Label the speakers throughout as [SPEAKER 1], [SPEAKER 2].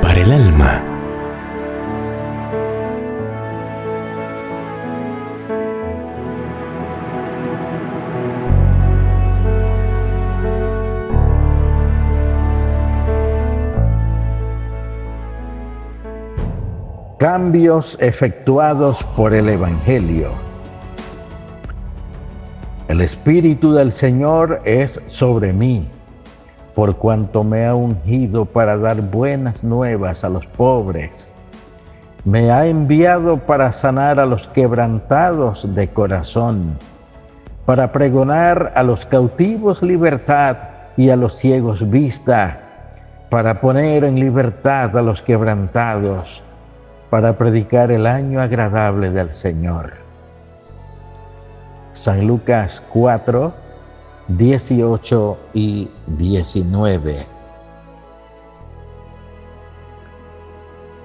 [SPEAKER 1] Para el alma.
[SPEAKER 2] Cambios efectuados por el Evangelio. El Espíritu del Señor es sobre mí por cuanto me ha ungido para dar buenas nuevas a los pobres. Me ha enviado para sanar a los quebrantados de corazón, para pregonar a los cautivos libertad y a los ciegos vista, para poner en libertad a los quebrantados, para predicar el año agradable del Señor. San Lucas 4, 18 y 19.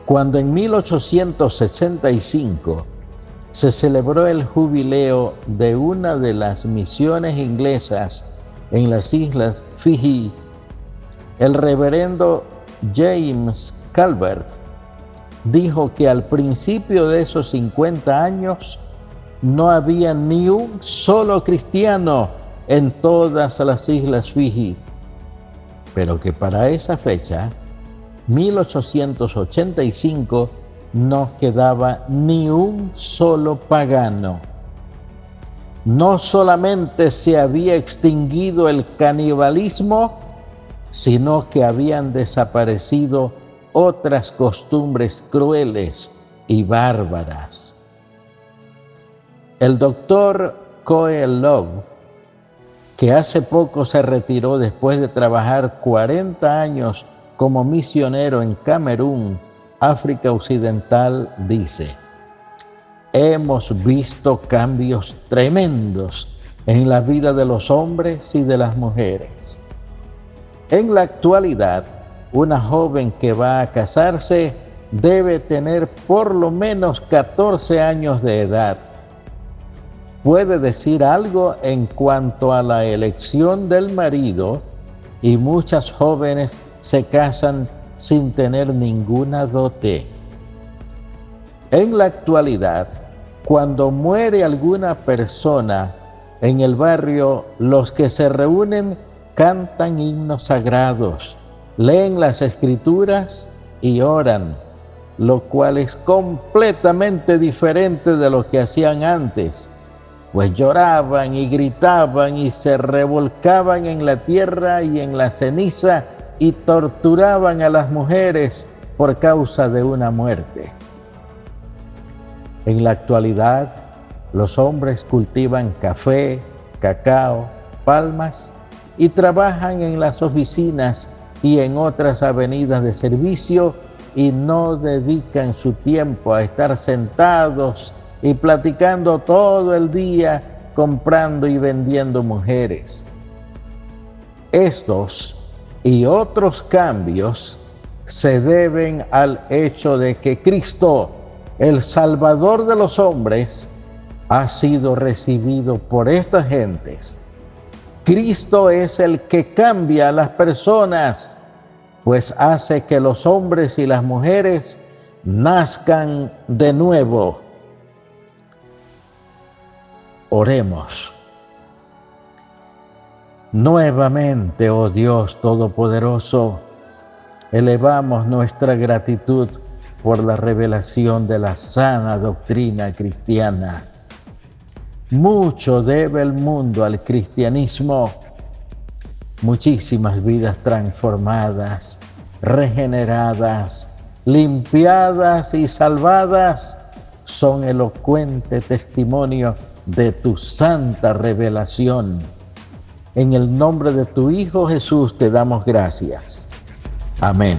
[SPEAKER 2] Cuando en 1865 se celebró el jubileo de una de las misiones inglesas en las islas Fiji, el reverendo James Calvert dijo que al principio de esos 50 años no había ni un solo cristiano en todas las islas Fiji, pero que para esa fecha, 1885, no quedaba ni un solo pagano. No solamente se había extinguido el canibalismo, sino que habían desaparecido otras costumbres crueles y bárbaras. El doctor Coelho que hace poco se retiró después de trabajar 40 años como misionero en Camerún, África Occidental, dice, hemos visto cambios tremendos en la vida de los hombres y de las mujeres. En la actualidad, una joven que va a casarse debe tener por lo menos 14 años de edad puede decir algo en cuanto a la elección del marido y muchas jóvenes se casan sin tener ninguna dote. En la actualidad, cuando muere alguna persona en el barrio, los que se reúnen cantan himnos sagrados, leen las escrituras y oran, lo cual es completamente diferente de lo que hacían antes pues lloraban y gritaban y se revolcaban en la tierra y en la ceniza y torturaban a las mujeres por causa de una muerte. En la actualidad, los hombres cultivan café, cacao, palmas y trabajan en las oficinas y en otras avenidas de servicio y no dedican su tiempo a estar sentados y platicando todo el día, comprando y vendiendo mujeres. Estos y otros cambios se deben al hecho de que Cristo, el Salvador de los hombres, ha sido recibido por estas gentes. Cristo es el que cambia a las personas, pues hace que los hombres y las mujeres nazcan de nuevo Oremos. Nuevamente, oh Dios Todopoderoso, elevamos nuestra gratitud por la revelación de la sana doctrina cristiana. Mucho debe el mundo al cristianismo, muchísimas vidas transformadas, regeneradas, limpiadas y salvadas son elocuente testimonio de tu santa revelación. En el nombre de tu Hijo Jesús te damos gracias. Amén.